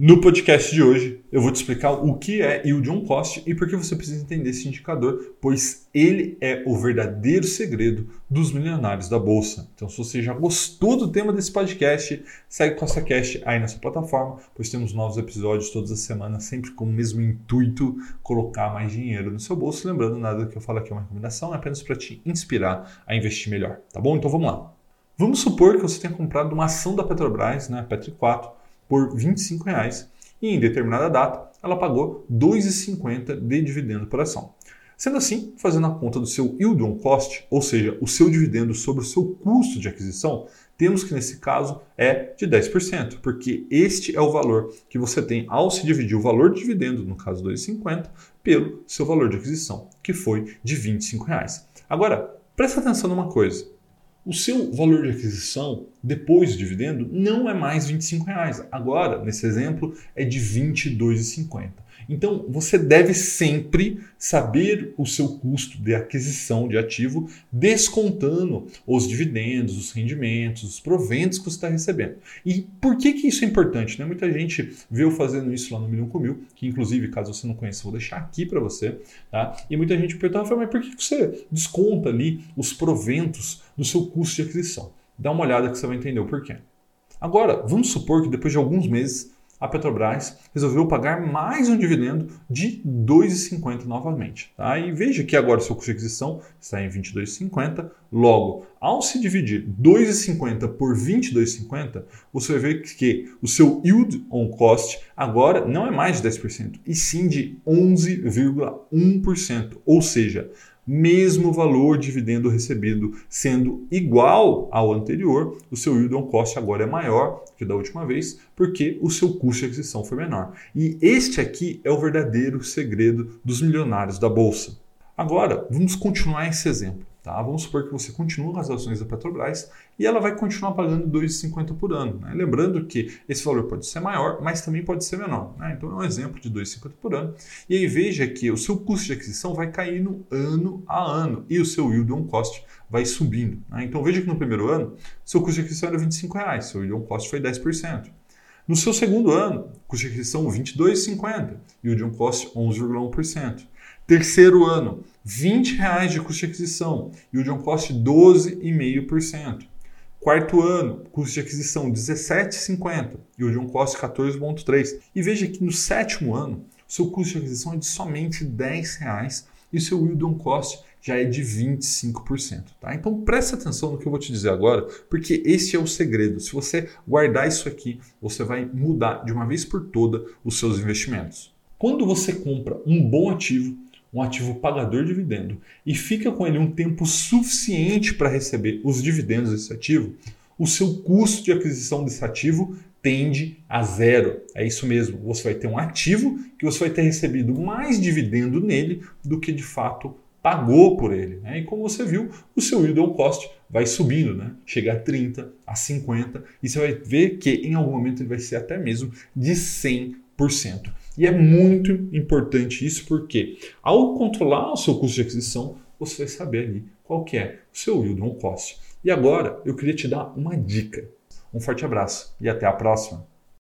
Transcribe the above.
No podcast de hoje, eu vou te explicar o que é yield on cost e por que você precisa entender esse indicador, pois ele é o verdadeiro segredo dos milionários da bolsa. Então, se você já gostou do tema desse podcast, segue o CostaCast aí nessa plataforma, pois temos novos episódios todas as semanas, sempre com o mesmo intuito, colocar mais dinheiro no seu bolso. Lembrando, nada que eu falo aqui é uma recomendação, é apenas para te inspirar a investir melhor, tá bom? Então vamos lá. Vamos supor que você tenha comprado uma ação da Petrobras, né, Petri 4, por 25 reais, e em determinada data ela pagou R$ 2,50 de dividendo por ação. Sendo assim, fazendo a conta do seu yield on cost, ou seja, o seu dividendo sobre o seu custo de aquisição, temos que nesse caso é de 10%, porque este é o valor que você tem ao se dividir o valor de dividendo, no caso 2,50, pelo seu valor de aquisição, que foi de 25 reais. Agora, presta atenção numa coisa o seu valor de aquisição depois do dividendo não é mais 25 reais. Agora, nesse exemplo, é de R$ 22,50. Então, você deve sempre saber o seu custo de aquisição de ativo, descontando os dividendos, os rendimentos, os proventos que você está recebendo. E por que, que isso é importante? Né? Muita gente viu fazendo isso lá no Milhão com Mil, que inclusive, caso você não conheça, vou deixar aqui para você. Tá? E muita gente perguntava, mas por que, que você desconta ali os proventos do seu custo de aquisição? Dá uma olhada que você vai entender o porquê. Agora, vamos supor que depois de alguns meses a Petrobras resolveu pagar mais um dividendo de 2,50 novamente. Tá? E veja que agora seu custo de aquisição está em 22,50. Logo, ao se dividir 2,50 por 22,50, você vai ver que o seu yield on cost agora não é mais de 10%, e sim de 11,1%. Ou seja, mesmo valor de dividendo recebido sendo igual ao anterior, o seu yield on cost agora é maior que da última vez, porque o seu custo de aquisição foi menor. E este aqui é o verdadeiro segredo dos milionários da bolsa. Agora, vamos continuar esse exemplo. Tá? Vamos supor que você continua com as ações da Petrobras e ela vai continuar pagando R$ 2,50 por ano. Né? Lembrando que esse valor pode ser maior, mas também pode ser menor. Né? Então é um exemplo de R$ 2,50 por ano. E aí veja que o seu custo de aquisição vai caindo ano a ano e o seu yield on cost vai subindo. Né? Então veja que no primeiro ano, seu custo de aquisição era 25 reais, seu yield on cost foi 10%. No seu segundo ano, custo de aquisição R$ 22,50 e o on cost 11,1%. Terceiro ano, 20 reais de custo de aquisição e o John Cost 12,5%. Quarto ano, custo de aquisição 17,50 e o John Cost 14,3. E veja que no sétimo ano, seu custo de aquisição é de somente 10 reais e seu yield on cost já é de 25%. Tá? Então preste atenção no que eu vou te dizer agora, porque esse é o segredo. Se você guardar isso aqui, você vai mudar de uma vez por toda os seus investimentos. Quando você compra um bom ativo, um ativo pagador de dividendo e fica com ele um tempo suficiente para receber os dividendos desse ativo, o seu custo de aquisição desse ativo tende a zero. É isso mesmo. Você vai ter um ativo que você vai ter recebido mais dividendo nele do que de fato pagou por ele. Né? E como você viu, o seu yield cost vai subindo, né? chega a 30, a 50, e você vai ver que em algum momento ele vai ser até mesmo de 100%. E é muito importante isso porque ao controlar o seu custo de aquisição, você vai saber ali qual que é o seu yield on cost. E agora eu queria te dar uma dica. Um forte abraço e até a próxima.